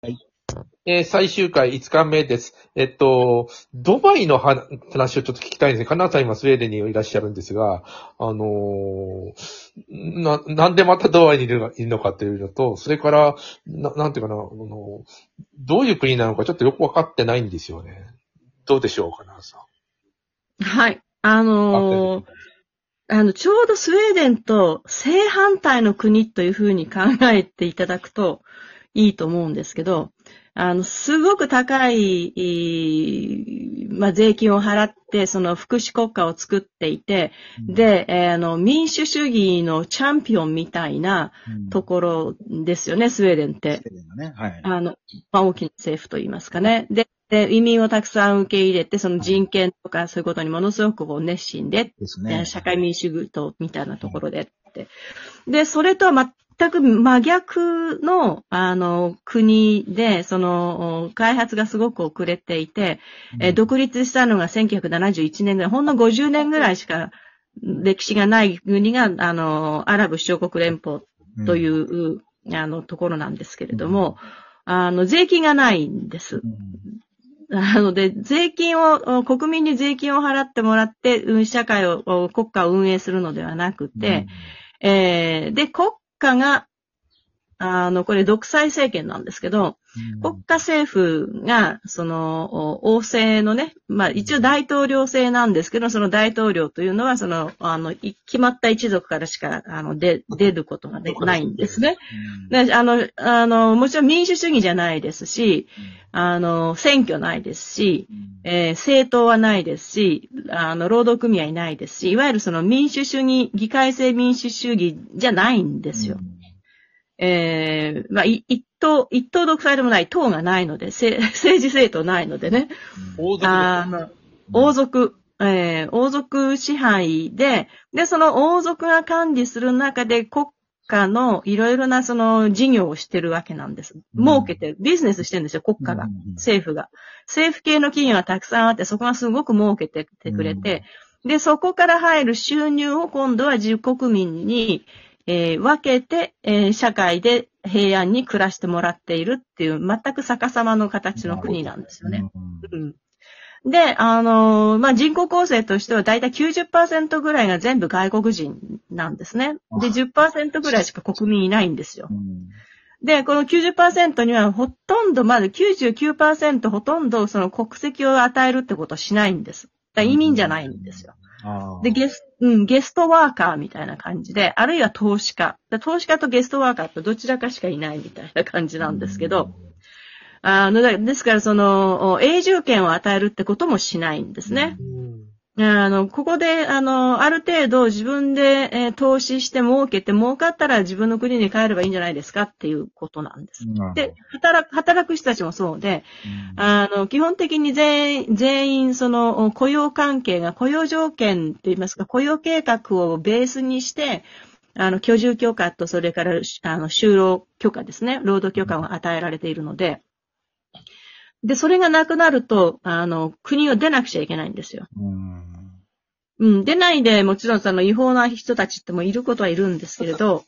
はい。えー最終回5日目です。えっと、ドバイの話話をちょっと聞きたいんですね。金沢さん今スウェーデンにいらっしゃるんですが、あのーな、なんでまたドバイにいるのいるのかというのと、それから、ななんていうかな、あのどういう国なのかちょっとよくわかってないんですよね。どうでしょうか、金沢さん。はい。あのーあの、ちょうどスウェーデンと正反対の国というふうに考えていただくといいと思うんですけど、あの、すごく高い、えーまあ、税金を払って、その福祉国家を作っていて、で、えーあの、民主主義のチャンピオンみたいなうん、ところですよね、スウェーデンってス。ウェーデンがね。はい。あの、まあ、大きな政府といいますかね。で、で移民をたくさん受け入れて、その人権とかそういうことにものすごくこう熱心で、ですね。社会民主主義とみたいなところでって。で、それとは全く真逆の、あの、国で、その、開発がすごく遅れていて、えー独立したのが1971年ぐらい、ほんの50年ぐらいしか歴史がない国が、あの、アラブ首長国連邦というん。う、あの、ところなんですけれども、あの、税金がないんです。うんなので、税金を、国民に税金を払ってもらって、うん社会を、国家を運営するのではなくて、えーで、国家が、あの、これ独裁政権なんですけど、うん国家政府が、その、お王政のね、まあ一応大統領制なんですけど、その大統領というのは、その、あの、い決まった一族からしか、あの、で、出ることがでないんですね。うん。で、あの、あの、もちろん民主主義じゃないですし、あの、選挙ないですし、えー政党はないですし、あの、労働組合ないですし、いわゆるその民主主義、議会制民主主義じゃないんですよ。えーまあ、い一党、一党独裁でもない、党がないので、せ 政治政党ないのでね。王族あの、王族、えー王族支配で、で、その王族が管理する中で国家のいろいろなその事業をしてるわけなんです。うん儲けてる、ビジネスしてるんですよ、国家が。うん政府が。政府系の企業がたくさんあって、そこがすごく儲けててくれて、で、そこから入る収入を今度は自国民に、えー分けて、えー社会で平安に暮らしてもらっているっていう、全く逆さまの形の国なんですよね。うんうんで、あのーまあ、人口構成としてはだいたい90%ぐらいが全部外国人なんですね。で、10%ぐらいしか国民いないんですよ。うんで、この90%にはほとんど、まず99%ほとんどその国籍を与えるってことはしないんです。だから移民じゃないんですよ。で、ゲス、うん、ゲストワーカーみたいな感じで、あるいは投資家。で投資家とゲストワーカーってどちらかしかいないみたいな感じなんですけど、、あの、だですからその、お永住権を与えるってこともしないんですね。うんあの、ここで、あの、ある程度自分で、えー投資して儲けて儲かったら自分の国に帰ればいいんじゃないですかっていうことなんです。うん。で、働く、働く人たちもそうで、うん。あの、基本的に全員、全員、その、雇用関係が、雇用条件といいますか、雇用計画をベースにして、あの、居住許可と、それから、あの、就労許可ですね、労働許可が与えられているので、で、それがなくなると、あの、国を出なくちゃいけないんですよ。うんうん、出ないで、もちろんその違法な人たちってもいることはいるんですけれど、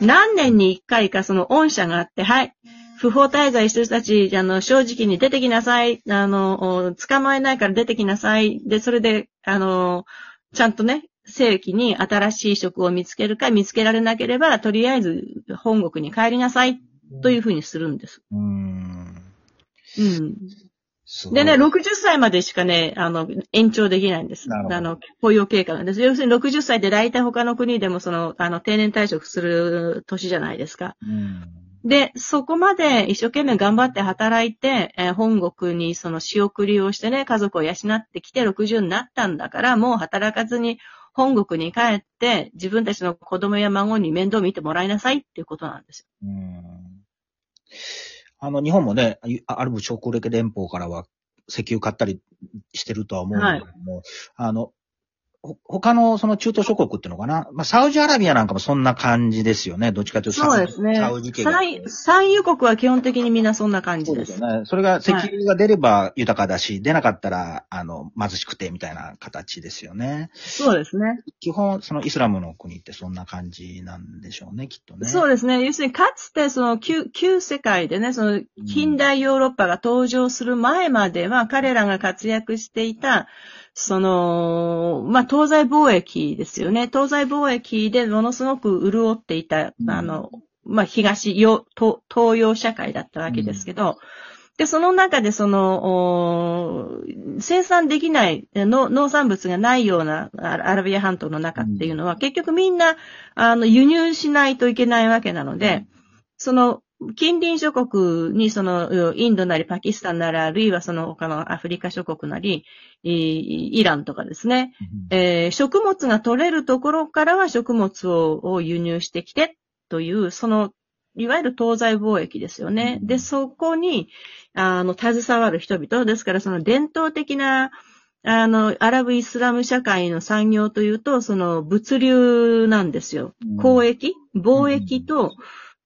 何年に一回かその恩赦があって、はい、不法滞在してる人たち、あの、正直に出てきなさい、あの、お捕まえないから出てきなさい。で、それで、あの、ちゃんとね、正規に新しい職を見つけるか見つけられなければ、とりあえず本国に帰りなさい、というふうにするんです。うんうん。でね、60歳までしかね、あの、延長できないんです。あの、雇用経過なんです。要するに60歳って大体他の国でもその、あの、定年退職する年じゃないですか。うんで、そこまで一生懸命頑張って働いて、えー本国にその仕送りをしてね、家族を養ってきて60になったんだから、もう働かずに本国に帰って、自分たちの子供や孫に面倒見てもらいなさいっていうことなんですよ。うんあの、日本もね、アラブ諸国連邦からは石油買ったりしてるとは思うんだけども、あの、ほ他のその中東諸国っていうのかな？まあ、サウジアラビアなんかもそんな感じですよね。どっちかというとそうですねサウジ系が。産産油国は基本的にみんなそんな感じで。そうですすよね。それが石油が出れば豊かだし、出なかったら、あの、貧しくてみたいな形ですよね。そうですね。基本、そのイスラムの国ってそんな感じなんでしょうね、きっとね。そうですね。要するに、かつて、その旧、旧世界でね、その、近代ヨーロッパが登場する前までは、彼らが活躍していた、その、まあ、東西貿易ですよね。東西貿易でものすごく潤っていた、うん。あの、まあ、東洋、東東洋社会だったわけですけど、で、その中でその、お生産できないの農産物がないようなあアラビア半島の中っていうのは、結局みんな、あの、輸入しないといけないわけなので、その、近隣諸国に、その、インドなりパキスタンなり、あるいはその他のアフリカ諸国なり、イイランとかですね、うん。えー食物が取れるところからは食物をを輸入してきてという、その、いわゆる東西貿易ですよね。うん。で、そこに、あの、携わる人々、ですからその伝統的な、あの、アラブイスラム社会の産業というと、その物流なんですよ。うん。交易貿易と、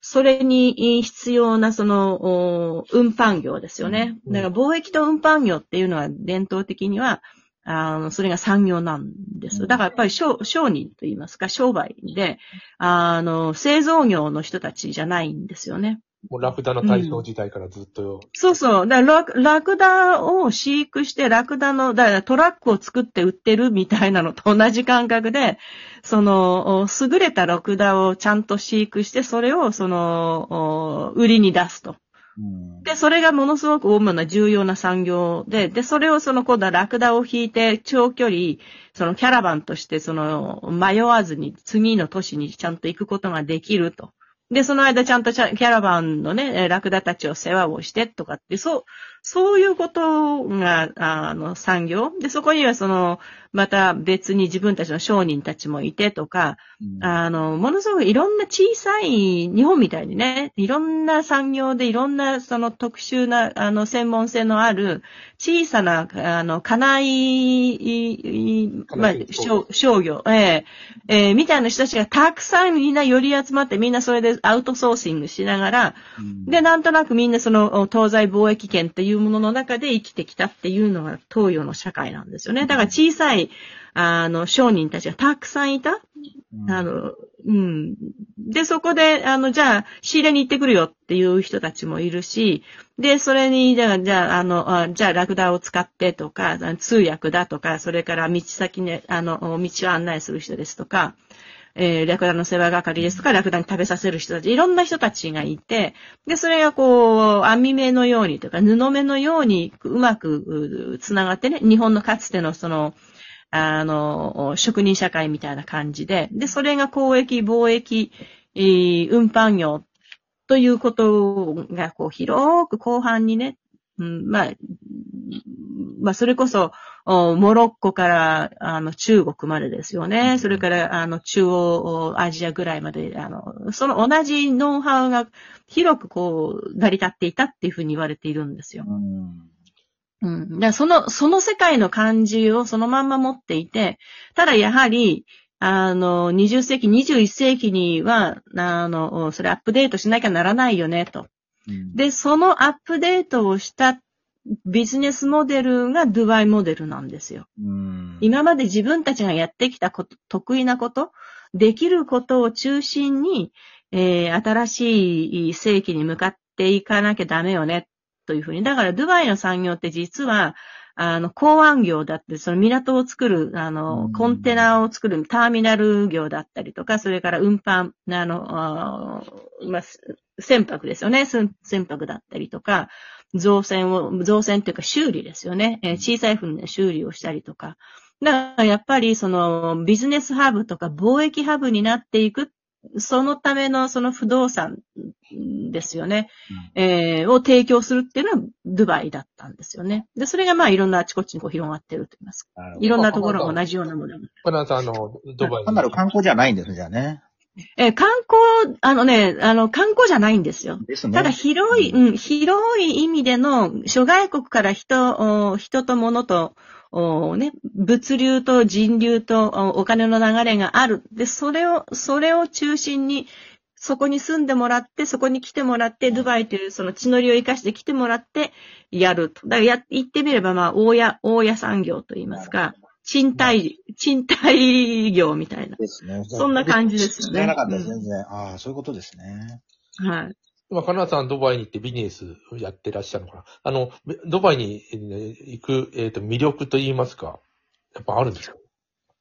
それに必要なその、お運搬業ですよね。うんだから貿易と運搬業っていうのは伝統的には、あの、それが産業なんですよ。だからやっぱり商商人と言いますか、商売で、あの、製造業の人たちじゃないんですよね。もうラクダの大正時代からずっと、そうそう。だラクラクダを飼育して、ラクダの、だからトラックを作って売ってるみたいなのと同じ感覚で、その、お優れたラクダをちゃんと飼育して、それを、その、お売りに出すと。うんで、それがものすごく主な重要な産業で、で、それをその今度はラクダを引いて長距離、そのキャラバンとしてその迷わずに次の都市にちゃんと行くことができると。で、その間ちゃんとキャラバンのね、えーラクダたちを世話をしてとかって、そう、そういうことが、あの、産業？で、そこにはその、また別に自分たちの商人たちもいてとか、うんあの、ものすごくいろんな小さい、日本みたいにね、いろんな産業でいろんなその特殊な、あの、専門性のある、小さな、あの、家内、まあ商商業、ええええみたいな人たちがたくさんみんな寄り集まってみんなそれでアウトソーシングしながら、うんで、なんとなくみんなその東西貿易圏っていうものの中で生きてきたっていうのが東洋の社会なんですよね。だから小さい、あの、商人たちがたくさんいた。うんあの、うん。で、そこで、あの、じゃあ、仕入れに行ってくるよっていう人たちもいるし、で、それに、じゃあ、じゃあ、あの、あじゃあ、ラクダを使ってとか、通訳だとか、それから道先ね、あの、道を案内する人ですとか、えー、ラクダの世話係ですとか、ラクダに食べさせる人たち、いろんな人たちがいて、で、それがこう、網目のようにというか、布目のようにうまくつながってね、日本のかつてのその、あの、職人社会みたいな感じで、で、それが交易、貿易、え運搬業ということが、こう、広く後半にね、うん、まあ、まあ、それこそ、モロッコから、あの、中国までですよね。それから、あの、中央アジアぐらいまで、あの、その同じノウハウが広くこう、成り立っていたっていうふうに言われているんですよ。うんその、その世界の感じをそのまんま持っていて、ただやはり、あの、20世紀、21世紀には、あの、それアップデートしなきゃならないよね、と。うんで、そのアップデートをしたビジネスモデルがドゥバイモデルなんですよ。うん今まで自分たちがやってきたこと、得意なこと、できることを中心に、えー新しい世紀に向かっていかなきゃダメよね、というふうに。だから、ドゥバイの産業って実は、あの、港湾業だって、その港を作る、あうのん、コンテナを作るターミナル業だったりとか、それから運搬、あの、あーまあ、船舶ですよね。船船舶だったりとか、造船を、造船っていうか修理ですよね。えー小さい船で修理をしたりとか。だからやっぱりそのビジネスハブとか貿易ハブになっていく、そのためのその不動産ですよね。えーを提供するっていうのはドゥバイだったんですよね。で、それがまあいろんなあちこちにこう広がってると言いますか。いろんなところが同じようなものが。パナンさん、あの、ドバイに。単なる観光じゃないんですね、じゃあね。えー観光、あのね、あの、観光じゃないんですよ。ですね。ただ広い、うん、広い意味での諸外国から人、お人と物とおね、物流と人流とおお金の流れがある。で、それを、それを中心に、そこに住んでもらって、そこに来てもらって、ドゥバイというその地の利を生かして来てもらって、やると。だからや、言ってみれば、まあ、大家、大家産業と言いますか、賃貸、賃貸業みたいな。ですね。そんな感じですよね知らなかったです、全然。ああ、そういうことですね。はい。今、カナダさんドバイに行ってビジネスをやってらっしゃるのかな？あの、ドバイにえー行く、えっ、と、魅力と言いますか、やっぱあるんですか？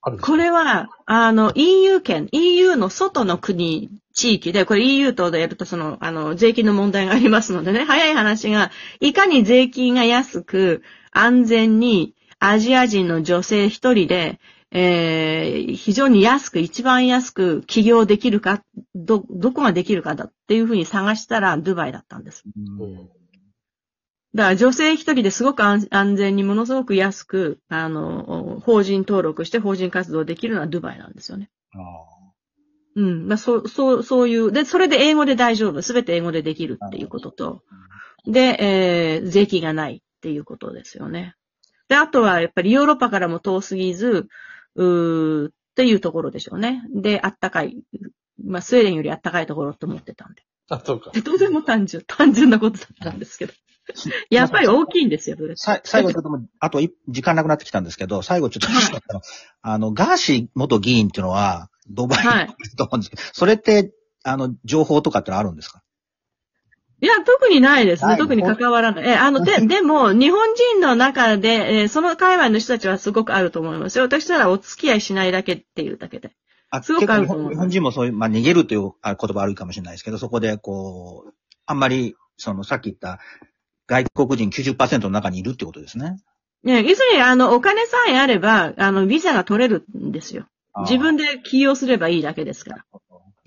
あるんですか？これは、あの、EU 圏、EU の外の国、地域で、これ EU とでやると、その、あの、税金の問題がありますのでね、早い話が、いかに税金が安く、安全に、アジア人の女性一人で、えー、非常に安く、一番安く起業できるか、ど、どこができるかだっていうふうに探したら、ドゥバイだったんです。うんだから女性一人ですごく安安全にものすごく安く、あの、法人登録して法人活動できるのはドゥバイなんですよね。あうん。まあ、そう、そう、そういう、で、それで英語で大丈夫。すべて英語でできるっていうことと、で、えー、税金がないっていうことですよね。で、あとはやっぱりヨーロッパからも遠すぎず、うーっていうところでしょうね。で、あったかい。まあ、スウェーデンよりあったかいところと思ってたんで。あ、そうか。でとても単純、単純なことだったんですけど。やっぱり大きいんですよ、さ最後ちょっとあとい時間なくなってきたんですけど、最後ちょっとあの、ガーシー元議員っていうのは、ドバイにはいいると思うんですけど、それって、あの、情報とかってのあるんですか？いや、特にないですね。特に関わらない。え、あの、で、でも、日本人の中で、えーその界隈の人たちはすごくあると思いますよ。私ならお付き合いしないだけっていうだけで。あすごくある結構日本日本人もそういう、まあ、逃げるというあ言葉あるかもしれないですけど、そこで、こう、あんまり、その、さっき言った、外国人90%の中にいるってことですね。ね、要するに、あの、お金さえあれば、あの、ビザが取れるんですよ。自分で。で起業すればいいだけですから。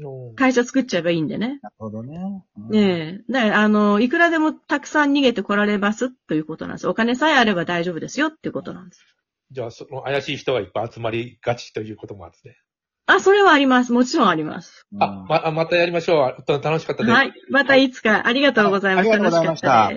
うん会社作っちゃえばいいんでね。なるほどね。うんねえ。だから、あの、いくらでもたくさん逃げてこられますということなんです。お金さえあれば大丈夫ですよっていうことなんです。じゃあ、その怪しい人がいっぱい集まりがちということもあるんですね。あ、それはあります。もちろんあります。あ、ま、あまたやりましょう。楽しかったです。はい。またいつかありがとうございます。ありがとうございました楽かったです